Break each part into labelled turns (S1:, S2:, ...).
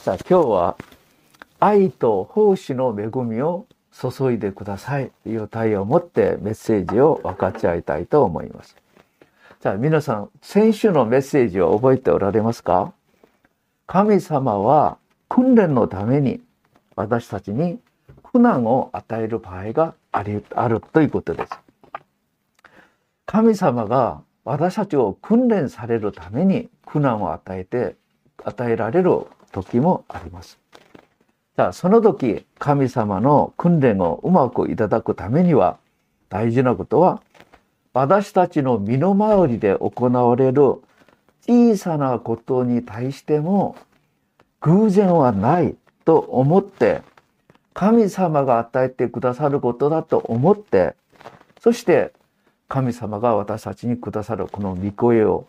S1: さあ今日は愛と奉仕の恵みを注いでくださいという題を持ってメッセージを分かち合いたいと思います。じゃあ皆さん、先週のメッセージを覚えておられますか？神様は訓練のために私たちに苦難を与える場合がありあるということです。神様が私たちを訓練されるために苦難を与えて与えられる時もあります。じゃあその時神様の訓練をうまくいただくためには大事なことは私たちの身の回りで行われる小さなことに対しても偶然はないと思って神様が与えてくださることだと思ってそして神様が私たちにくださるこの御声を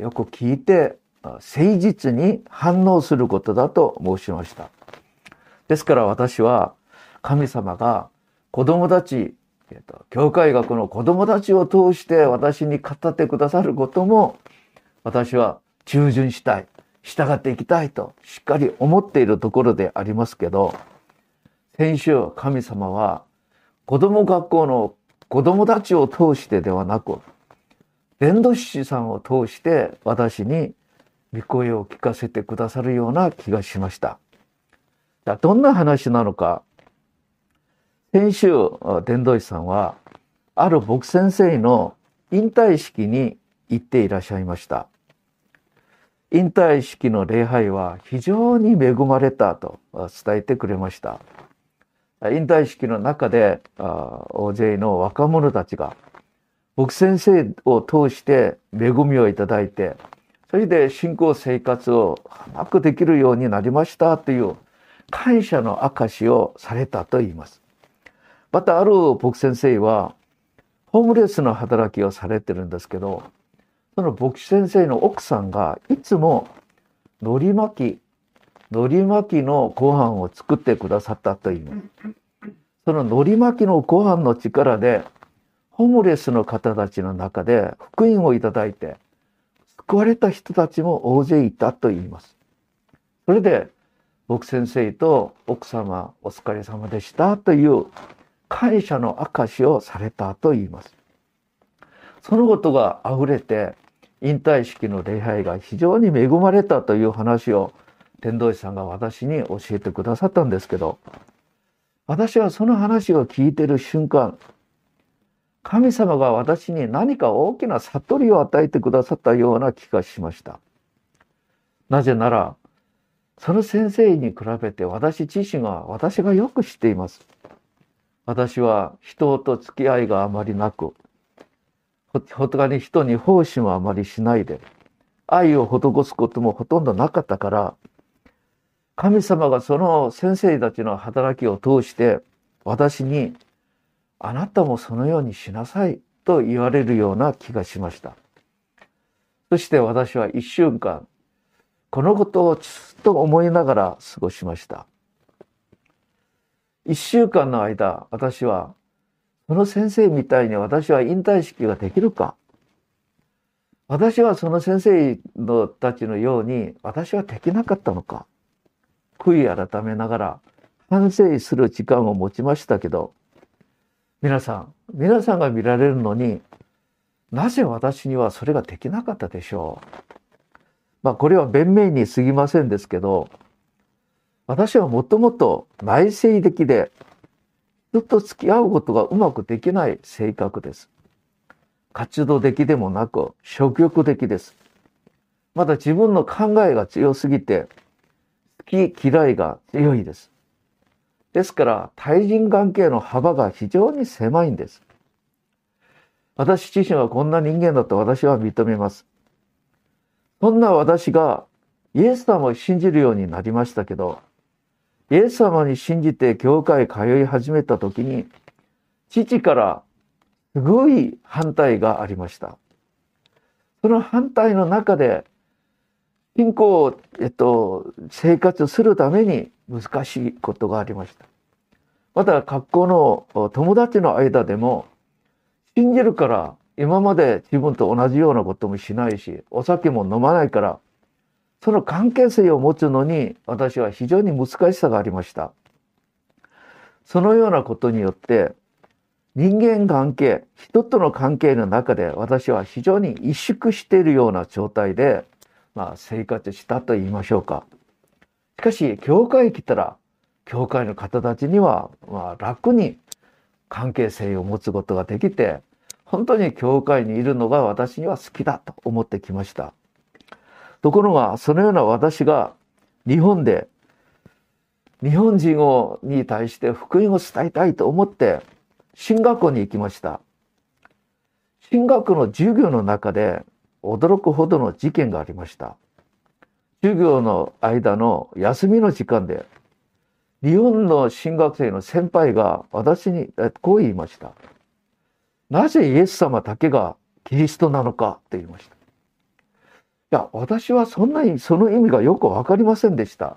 S1: よく聞いて誠実に反応することだと申しました。ですから私は神様が子供たち、えっと、教会学の子供たちを通して私に語ってくださることも私は従順したい、従っていきたいとしっかり思っているところでありますけど、先週神様は子供学校の子供たちを通してではなく、伝道師さんを通して私に御声を聞かせてくださるような気がしました。どんな話なのか。先週、伝道師さんは、ある牧先生の引退式に行っていらっしゃいました。引退式の礼拝は非常に恵まれたと伝えてくれました。引退式の中で大勢の若者たちが牧先生を通して恵みをいただいてそれで信仰生活をうまくできるようになりましたという感謝の証をされたと言います。またある牧先生はホームレスの働きをされてるんですけどその牧師先生の奥さんがいつも海苔巻き海苔巻きのご飯を作ってくださったと言います。その海苔巻きのご飯の力でホームレスの方たちの中で福音をいただいて救われた人たちも大勢いたと言います。それで僕先生と奥様お疲れ様でしたという感謝の証をされたと言います。そのことが溢れて引退式の礼拝が非常に恵まれたという話を天童師さんが私に教えてくださったんですけど私はその話を聞いてる瞬間神様が私に何か大きな悟りを与えてくださったような気がしました。なぜなら、その先生に比べて私自身は私がよく知っています。私は人と付き合いがあまりなく、他に人に奉仕もあまりしないで、愛を施すこともほとんどなかったから、神様がその先生たちの働きを通して私にあなたもそのようにしなさいと言われるような気がしました。そして私は一週間、このことをずっと思いながら過ごしました。一週間の間、私は、その先生みたいに私は引退式ができるか私はその先生のたちのように私はできなかったのか悔い改めながら反省する時間を持ちましたけど皆さん、皆さんが見られるのになぜ私にはそれができなかったでしょう？まあこれは弁明に過ぎませんですけど、私はもともと内省的で、ずっと付き合うことがうまくできない性格です。活動的でもなく消極的です。まだ自分の考えが強すぎて、好き嫌いが強いです。ですから対人関係の幅が非常に狭いんです。私自身はこんな人間だと私は認めます。そんな私がイエス様を信じるようになりましたけど、イエス様に信じて教会通い始めた時に、父からすごい反対がありました。その反対の中で、信仰を、えっと、生活するために難しいことがありました。また学校の友達の間でも信じるから今まで自分と同じようなこともしないしお酒も飲まないからその関係性を持つのに私は非常に難しさがありました。そのようなことによって人間関係、人との関係の中で私は非常に萎縮しているような状態で、まあ、生活したと言いましょうか。しかし、教会来たら、教会の方たちには、まあ、楽に関係性を持つことができて、本当に教会にいるのが私には好きだと思ってきました。ところが、そのような私が日本で日本人をに対して福音を伝えたいと思って進学校に行きました。進学校の授業の中で驚くほどの事件がありました。授業の間の休みの時間で日本の新学生の先輩が私にこう言いました。なぜイエス様だけがキリストなのかって言いました。いや、私はそんなにその意味がよくわかりませんでした。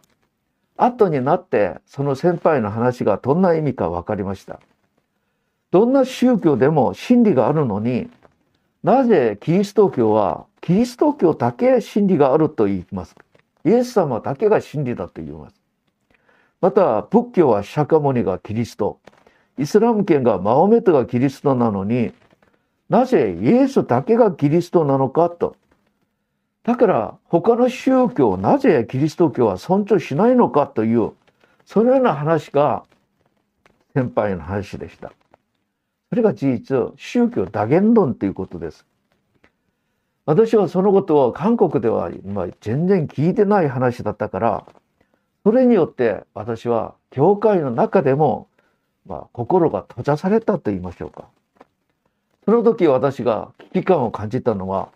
S1: 後になってその先輩の話がどんな意味か分かりました。どんな宗教でも真理があるのになぜキリスト教はキリスト教だけ真理があると言いますか？イエス様だけが真理だと言います。また仏教は釈迦牟尼がキリストイスラム圏がマホメトがキリストなのになぜイエスだけがキリストなのかとだから他の宗教をなぜキリスト教は尊重しないのかというそのような話が先輩の話でした。それが事実宗教多元論ということです。私はそのことを韓国では、ま、全然聞いてない話だったからそれによって私は教会の中でも、まあ、心が閉ざされたと言いましょうか。その時私が危機感を感じたのは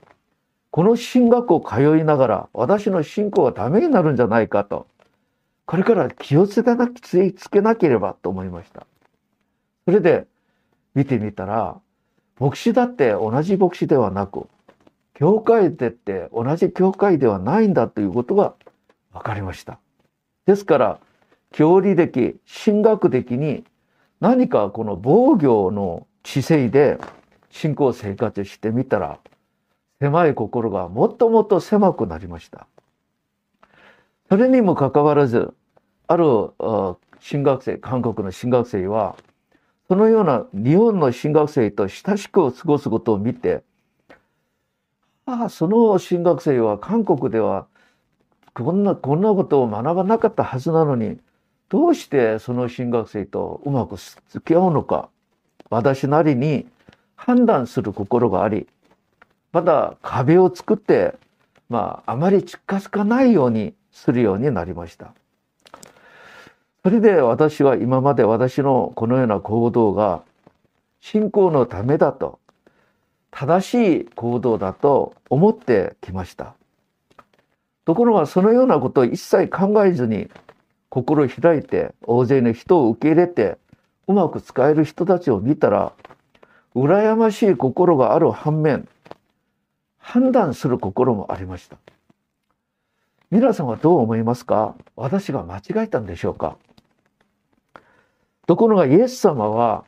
S1: この進学校通いながら私の信仰がダメになるんじゃないかと、これから気をつけなければと思いました。それで見てみたら、牧師だって同じ牧師ではなく、教会でって同じ教会ではないんだということが分かりました。ですから、教理的、神学的に何かこの防御の知性で信仰生活してみたら狭い心がもっともっと狭くなりました。それにもかかわらず、ある新学生、韓国の新学生は、そのような日本の新学生と親しく過ごすことを見て、ああ、その新学生は韓国ではこんな、こんなことを学ばなかったはずなのに、どうしてその新学生とうまく付き合うのか、私なりに判断する心があり、まだ壁を作って、まあ、あまり近づかないようにするようになりました。それで私は今まで私のこのような行動が信仰のためだと、正しい行動だと思ってきました。ところがそのようなことを一切考えずに心開いて大勢の人を受け入れてうまく使える人たちを見たら羨ましい心がある反面判断する心もありました。皆さんはどう思いますか？私が間違えたんでしょうか？ところがイエス様は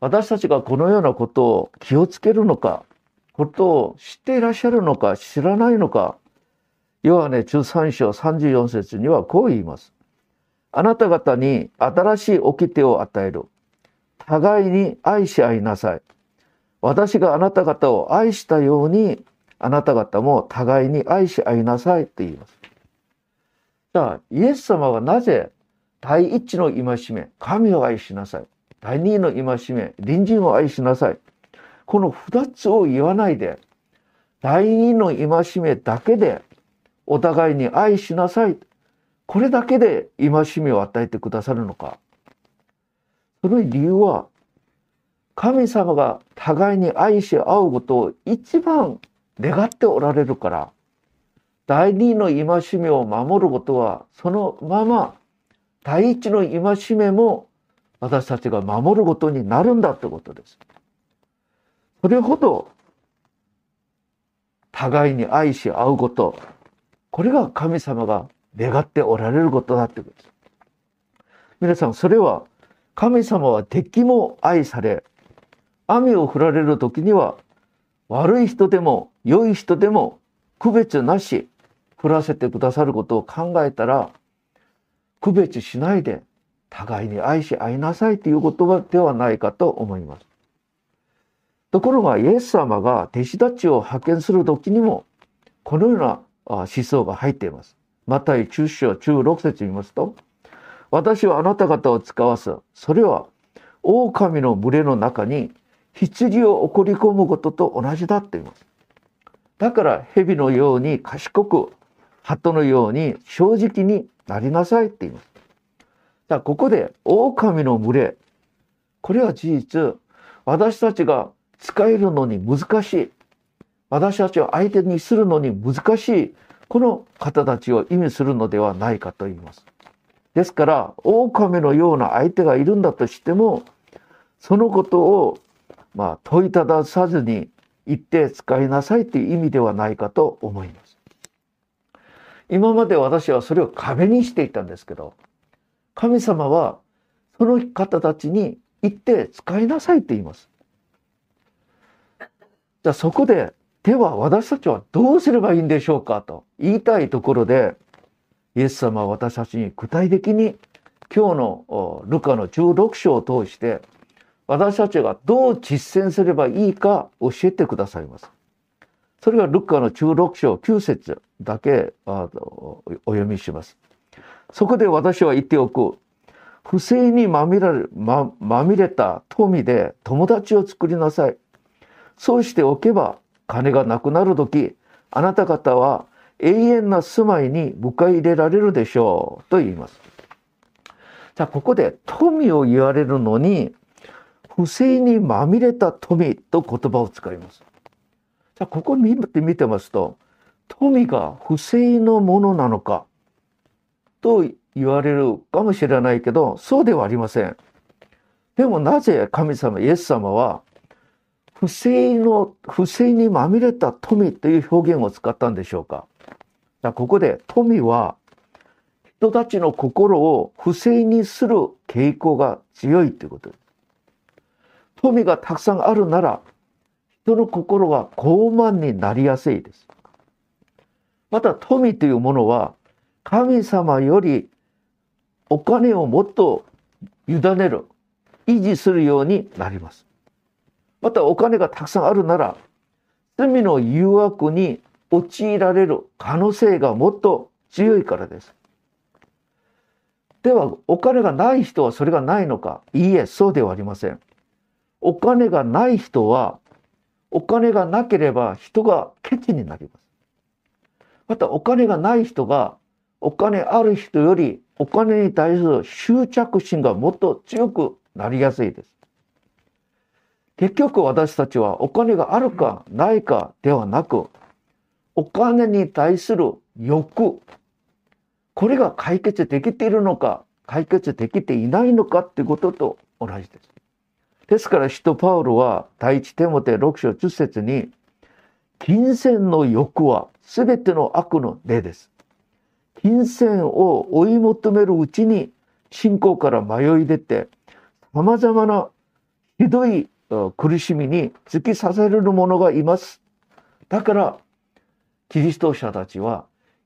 S1: 私たちがこのようなことを気をつけるのか、ことを知っていらっしゃるのか知らないのか、ヨハネ13章34節にはこう言います。あなた方に新しい掟を与える。互いに愛し合いなさい。私があなた方を愛したようにあなた方も互いに愛し合いなさいって言います。じゃあ、イエス様はなぜ第一の戒め、神を愛しなさい。第二の戒め、隣人を愛しなさい。この二つを言わないで、第二の戒めだけでお互いに愛しなさい。これだけで戒めを与えてくださるのか。その理由は、神様が互いに愛し合うことを一番願っておられるから、第二の戒めを守ることは、そのまま第一の戒めも私たちが守ることになるんだってことです。それほど互いに愛し合うこと、これが神様が願っておられることだってことです。皆さん、それは神様は敵も愛され、雨を降られる時には悪い人でも良い人でも区別なし暮らせてくださることを考えたら、区別しないで互いに愛し合いなさいという言葉ではないかと思います。ところがイエス様が弟子たちを派遣する時にもこのような思想が入っています。マタイ中章中6節見ますと、私はあなた方を使わす。それは狼の群れの中に羊を送り込むことと同じだって言います。だから蛇のように賢く、鳩のように正直になりなさいって言います。だここで狼の群れ、これは事実、私たちが使えるのに難しい。私たちを相手にするのに難しい。この方たちを意味するのではないかと言います。ですから、狼のような相手がいるんだとしても、そのことを、まあ、問いたださずに言って使いなさいという意味ではないかと思います。今まで私はそれを壁にしていたんですけど、神様はその方たちに言って使いなさいって言います。じゃあそこで、では私たちはどうすればいいんでしょうかと言いたいところで、イエス様は私たちに具体的に今日のルカの16章を通して私たちがどう実践すればいいか教えてくださいます。それがルッカの16章9節だけあお読みします。そこで私は言っておく。不正にまみれままみれた富で友達を作りなさい。そうしておけば金がなくなる時、あなた方は永遠な住まいに迎え入れられるでしょうと言います。じゃあここで富を言われるのに不正にまみれた富と言葉を使います。じゃあここ見て見てますと富が不正のものなのかと言われるかもしれないけどそうではありません。でもなぜ神様イエス様は不正の不正にまみれた富という表現を使ったんでしょうか。じゃあここで富は人たちの心を不正にする傾向が強いということです。富がたくさんあるなら、人の心は傲慢になりやすいです。また富というものは、神様よりお金をもっと委ねる、維持するようになります。またお金がたくさんあるなら、罪の誘惑に陥られる可能性がもっと強いからです。では、お金がない人はそれがないのかいいえ、そうではありません。お金がない人は、お金がなければ人がケチになります。またお金がない人が、お金ある人よりお金に対する執着心がもっと強くなりやすいです。結局私たちはお金があるかないかではなく、お金に対する欲、これが解決できているのか、解決できていないのかってことと同じです。ですから、使徒パウロは第一テモテ6章10節に、金銭の欲は全ての悪の例です。金銭を追い求めるうちに信仰から迷い出て、様々なひどい苦しみに突き刺される者がいます。だから、キリスト者たちは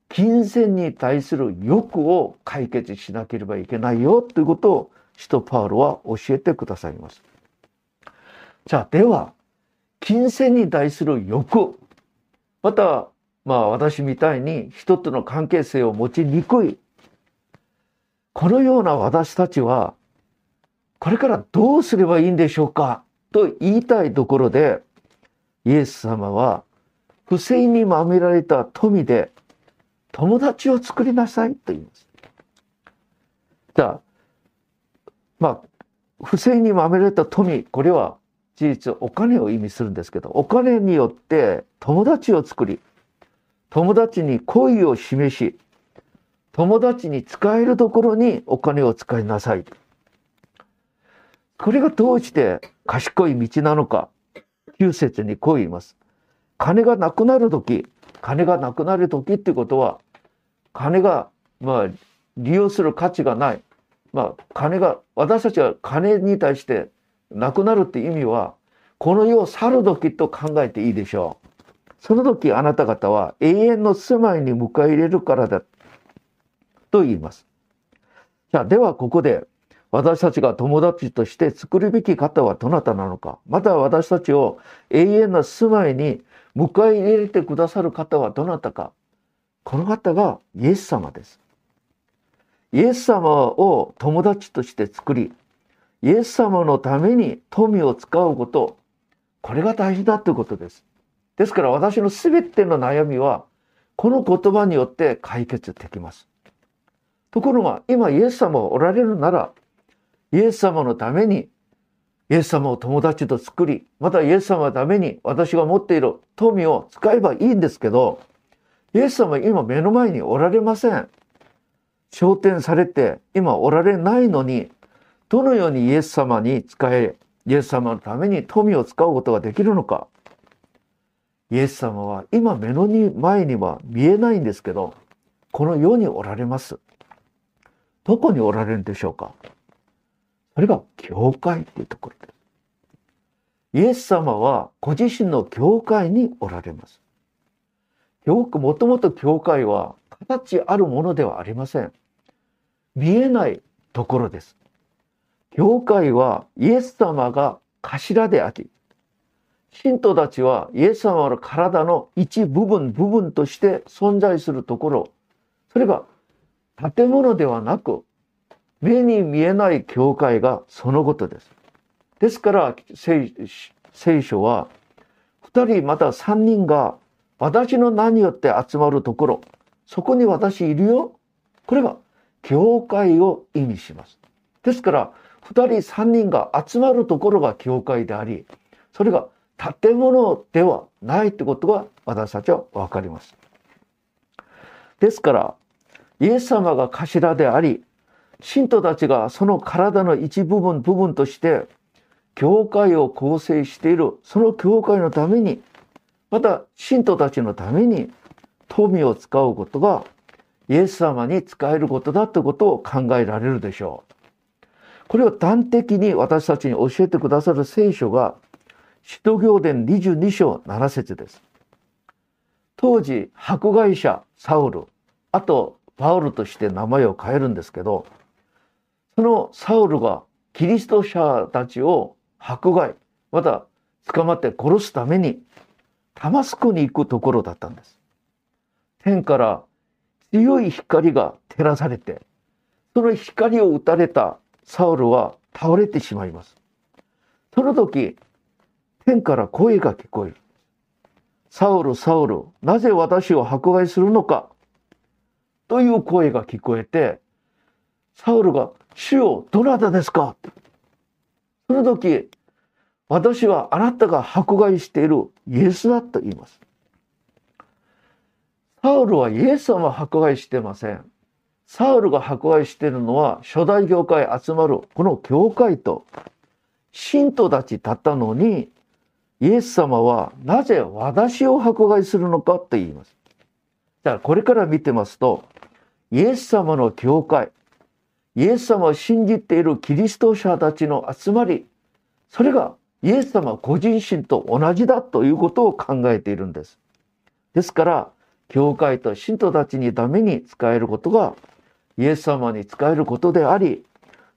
S1: 金銭に対する欲を解決しなければいけないよということを使徒パウロは教えてくださいます。じゃあ、では、金銭に対する欲、また、まあ私みたいに人との関係性を持ちにくい、このような私たちは、これからどうすればいいんでしょうかと言いたいところで、イエス様は、不正にまみられた富で友達を作りなさいと言います。じゃあ、まあ、不正にまみられた富、これは事実お金を意味するんですけどお金によって友達を作り友達に恋を示し友達に使えるところにお金を使いなさい。これがどうして賢い道なのか9節にこう言います。金がなくなる時金がなくなる時ってことは金がまあ利用する価値がない。まあ金が私たちは金に対してなくなるって意味は、この世を去る時と考えていいでしょう。その時あなた方は永遠の住まいに迎え入れるからだと言います。じゃあではここで私たちが友達として作るべき方はどなたなのかまた私たちを永遠な住まいに迎え入れてくださる方はどなたかこの方がイエス様です。イエス様を友達として作りイエス様のために富を使うことこれが大事だということです。ですから私の全ての悩みはこの言葉によって解決できます。ところが今イエス様がおられるならイエス様のためにイエス様を友達と作りまたイエス様のために私が持っている富を使えばいいんですけどイエス様は今目の前におられません。昇天されて今おられないのにどのようにイエス様に使えイエス様のために富を使うことができるのか。イエス様は今目の前には見えないんですけどこの世におられます。どこにおられるんでしょうか。それが教会っていうところです。イエス様はご自身の教会におられます。よくもともと教会は形あるものではありません。見えないところです。教会はイエス様が頭であり、信徒たちはイエス様の体の一部分部分として存在するところ、それが建物ではなく、目に見えない教会がそのことです。ですから聖書は2人また3人が私の名によって集まるところ、そこに私いるよ。これが教会を意味します。ですから2人3人が集まるところが教会でありそれが建物ではないってことが私たちは分かります。ですからイエス様が頭であり信徒たちがその体の一部分部分として教会を構成しているその教会のためにまた信徒たちのために富を使うことがイエス様に使えることだということを考えられるでしょう。これを端的に私たちに教えてくださる聖書が使徒行伝22章7節です。当時迫害者サウルあとパウルとして名前を変えるんですけどそのサウルがキリスト者たちを迫害また捕まって殺すためにタマスクに行くところだったんです。天から強い光が照らされてその光を打たれたサウルは倒れてしまいます。その時、天から声が聞こえる。サウル、サウル、なぜ私を迫害するのか？という声が聞こえて、サウルが、主よ、どなたですか？その時、私はあなたが迫害しているイエスだと言います。サウルはイエス様を迫害してません。サウルが迫害しているのは初代教会集まるこの教会と信徒たちだったのにイエス様はなぜ私を迫害するのかと言います。だからこれから見てますとイエス様の教会イエス様を信じているキリスト者たちの集まりそれがイエス様ご自身と同じだということを考えているんです。ですから教会と信徒たちにために使えることがイエス様に仕えることであり、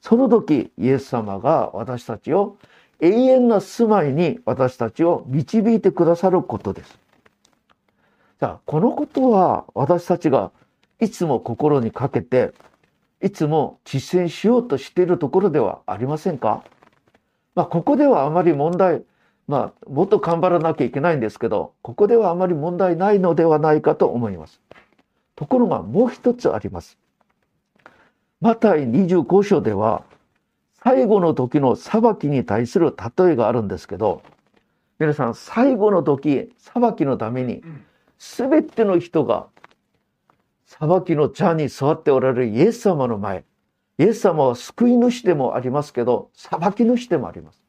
S1: その時イエス様が私たちを永遠な住まいに私たちを導いてくださることです。じゃあ、このことは私たちがいつも心にかけて、いつも実践しようとしているところではありませんか？まあ、ここではあまり問題、まあ、もっと頑張らなきゃいけないんですけど、ここではあまり問題ないのではないかと思います。ところがもう一つあります。マタイ25章では最後の時の裁きに対する例えがあるんですけど皆さん最後の時裁きのために全ての人が裁きの茶に座っておられるイエス様の前イエス様は救い主でもありますけど裁き主でもあります。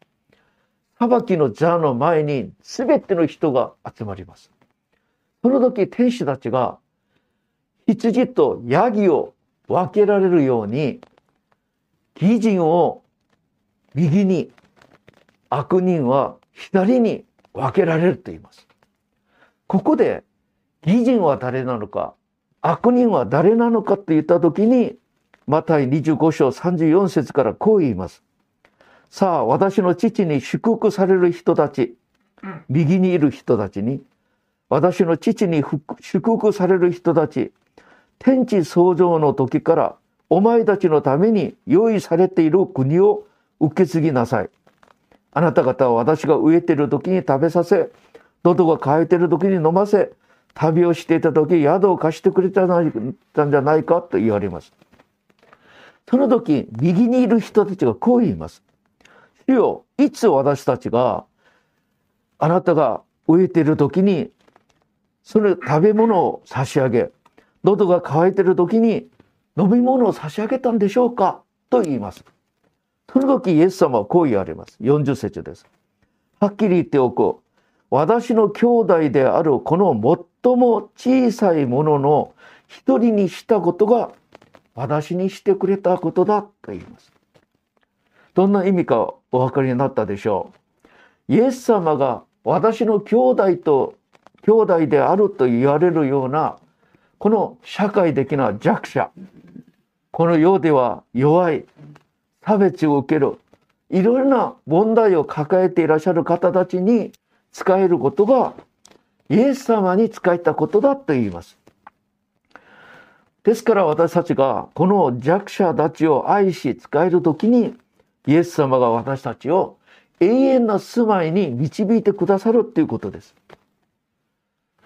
S1: 裁きの座の前に全ての人が集まります。その時天使たちが羊とヤギを分けられるように義人を右に悪人は左に分けられると言います。ここで義人は誰なのか悪人は誰なのかと言った時にマタイ25章34節からこう言います。さあ私の父に祝福される人たち右にいる人たちに私の父に祝福される人たち天地創造の時からお前たちのために用意されている国を受け継ぎなさい。あなた方は私が植えている時に食べさせ、喉が渇いている時に飲ませ、旅をしていた時宿を貸してくれたんじゃないかと言われます。その時、右にいる人たちがこう言います。主よ、いつ私たちが、あなたが植えている時に、その食べ物を差し上げ、喉が渇いている時に飲み物を差し上げたんでしょうか？と言います。その時イエス様はこう言われます。40節です。はっきり言っておこう。私の兄弟であるこの最も小さいものの一人にしたことが私にしてくれたことだと言います。どんな意味かお分かりになったでしょう？イエス様が私の兄弟と兄弟であると言われるようなこの社会的な弱者この世では弱い差別を受けるいろいろな問題を抱えていらっしゃる方たちに使えることがイエス様に使えたことだと言います。ですから私たちがこの弱者たちを愛し使える時にイエス様が私たちを永遠な住まいに導いてくださるということです。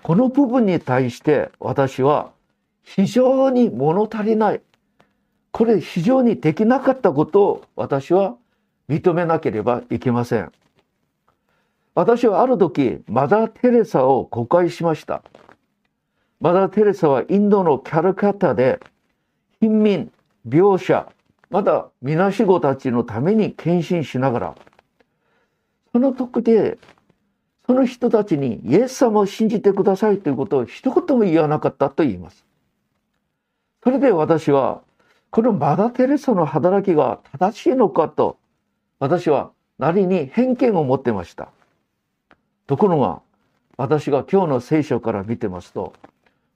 S1: この部分に対して私は非常に物足りない。これ非常にできなかったことを私は認めなければいけません。私はある時、マザー・テレサを誤解しました。マザー・テレサはインドのキャルカタで貧民、描写、まだみなしごたちのために献身しながら、その時で、その人たちにイエス様を信じてくださいということを一言も言わなかったと言います。それで私は、このマダ・テレサの働きが正しいのかと、私はなりに偏見を持ってました。ところが、私が今日の聖書から見てますと、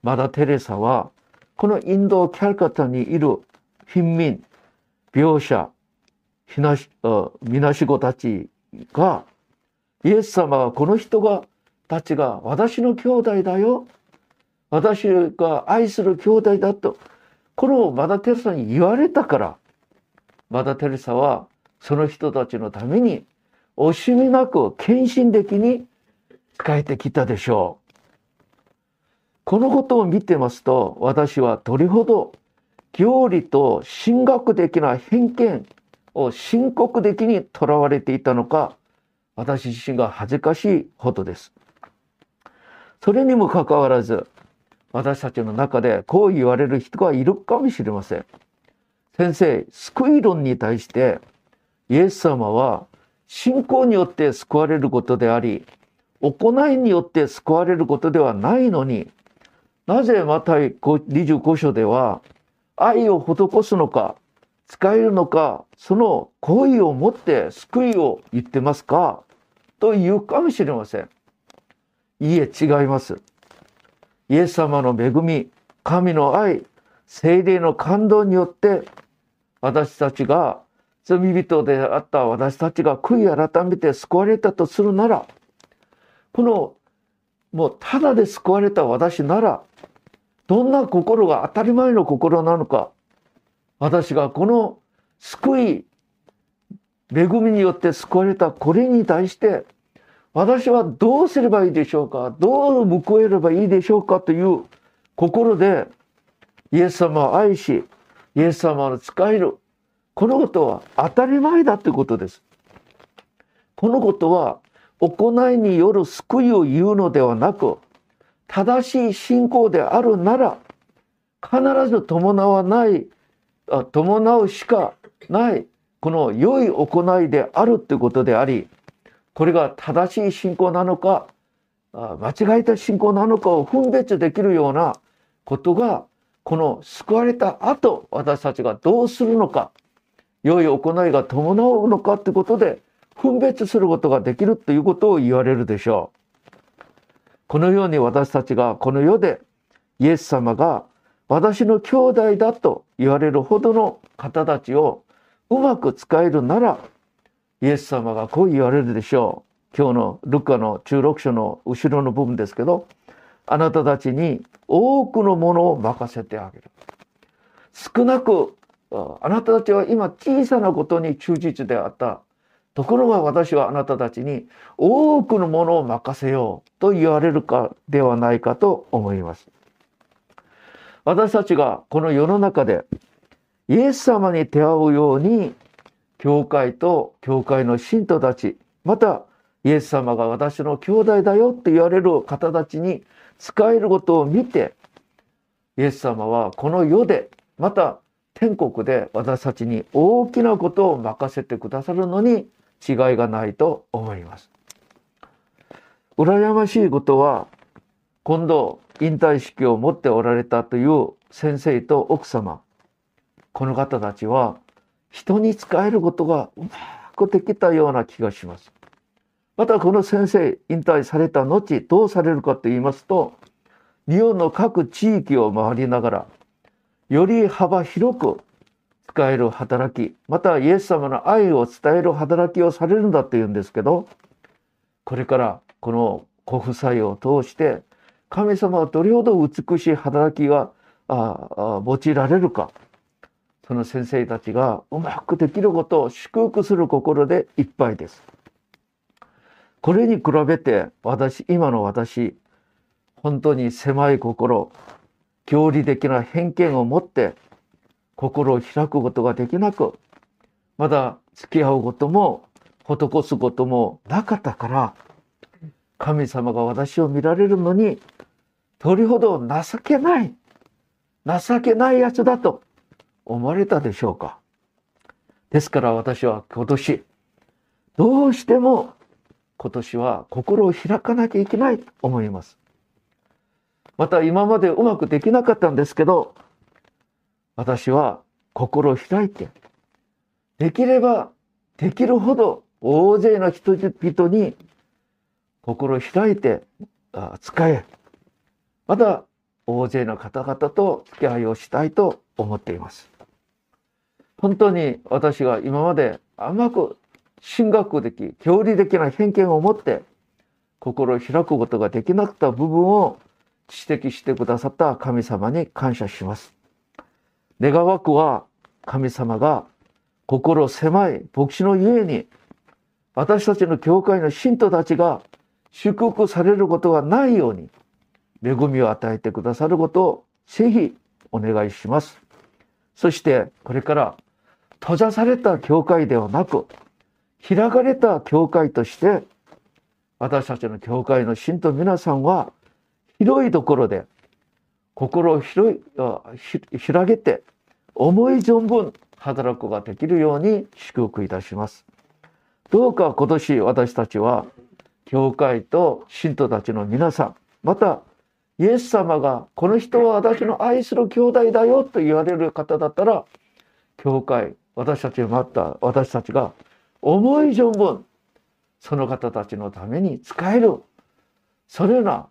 S1: マダ・テレサは、このインドキャルカタにいる貧民、描写、みなしごたちが、イエス様はこの人が、たちが私の兄弟だよ。私が愛する兄弟だとこれをマダ・テレサに言われたからマダ・テレサはその人たちのために惜しみなく献身的に仕えてきたでしょう。このことを見てますと私はどれほど教理と神学的な偏見を深刻的にとらわれていたのか私自身が恥ずかしいほどです。それにもかかわらず私たちの中でこう言われる人がいるかもしれません。先生、救い論に対してイエス様は信仰によって救われることであり、行いによって救われることではないのに、なぜまた25章では愛を施すのか、使えるのか、その行為をもって救いを言ってますか？と言うかもしれません。いいえ、違います。イエス様の恵み、神の愛、精霊の感動によって私たちが罪人であった私たちが悔い改めて救われたとするならこのもうただで救われた私ならどんな心が当たり前の心なのか私がこの救い恵みによって救われたこれに対して私はどうすればいいでしょうか？どう報えればいいでしょうかという心でイエス様を愛しイエス様の使えるこのことは当たり前だということです。このことは行いによる救いを言うのではなく正しい信仰であるなら必ず伴わない伴うしかないこの良い行いであるということでありこれが正しい信仰なのか間違えた信仰なのかを分別できるようなことがこの救われた後私たちがどうするのか良い行いが伴うのかってことで分別することができるということを言われるでしょう。このように私たちがこの世でイエス様が私の兄弟だと言われるほどの方たちをうまく使えるならイエス様がこう言われるでしょう。今日のルカの16章の後ろの部分ですけどあなたたちに多くのものを任せてあげる。少なくあなたたちは今小さなことに忠実であった。ところが私はあなたたちに多くのものを任せようと言われるかではないかと思います。私たちがこの世の中でイエス様に出会うように教会と教会の信徒たちまたイエス様が私の兄弟だよって言われる方たちに使えることを見てイエス様はこの世でまた天国で私たちに大きなことを任せてくださるのに違いがないと思います。羨ましいことは今度引退式を持っておられたという先生と奥様この方たちは人に仕えることがうまくできたような気がします。またこの先生引退された後どうされるかと言いますと日本の各地域を回りながらより幅広く使える働きまたイエス様の愛を伝える働きをされるんだというんですけどこれからこのご夫妻を通して神様はどれほど美しい働きが用いられるかその先生たちがうまくできることを祝福する心でいっぱいです。これに比べて私今の私本当に狭い心教理的な偏見を持って心を開くことができなくまだ付き合うことも施すこともなかったから神様が私を見られるのにどれほど情けない情けないやつだと思われたでしょうか？ですから私は今年どうしても今年は心を開かなきゃいけないと思います。また今までうまくできなかったんですけど私は心を開いてできればできるほど大勢の人々に心を開いて使えまた大勢の方々と付き合いをしたいと思っています。本当に私が今まで甘く神学的、教理的な偏見を持って心を開くことができなかった部分を指摘してくださった神様に感謝します。願わくは神様が心狭い牧師のゆえに私たちの教会の信徒たちが祝福されることがないように恵みを与えてくださることをぜひお願いします。そしてこれから閉ざされた教会ではなく、開かれた教会として、私たちの教会の信徒皆さんは、広いところで、心を広い、開けて、思い存分働くことができるように祝福いたします。どうか今年私たちは、教会と信徒たちの皆さん、また、イエス様が、この人は私の愛する兄弟だよと言われる方だったら、教会、私たちが待った私たちが思い存分その方たちのために使えるそれような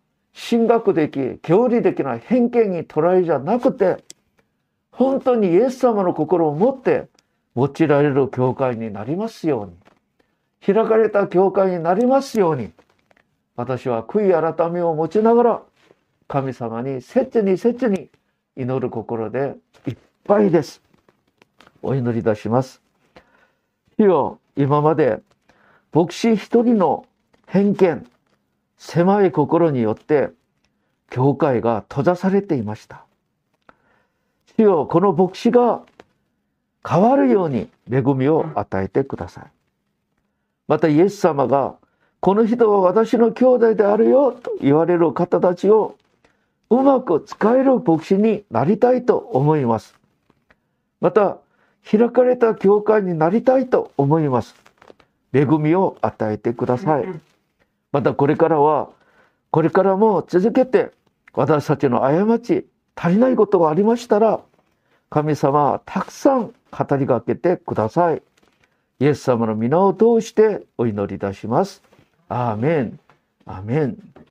S1: 神学的教理的な偏見に捉えじゃなくて本当にイエス様の心を持って用いられる教会になりますように開かれた教会になりますように私は悔い改めを持ちながら神様に切に切に祈る心でいっぱいです。お祈りいたします。主よ、今まで牧師一人の偏見、狭い心によって教会が閉ざされていました。主よ、この牧師が変わるように恵みを与えてください。またイエス様がこの人は私の兄弟であるよと言われる方たちをうまく使える牧師になりたいと思います。また開かれた教会になりたいと思います。恵みを与えてください。またこれからは、これからも続けて私たちの過ち、足りないことがありましたら、神様はたくさん語りかけてください。イエス様の皆を通してお祈りいたします。アーメン。アーメン。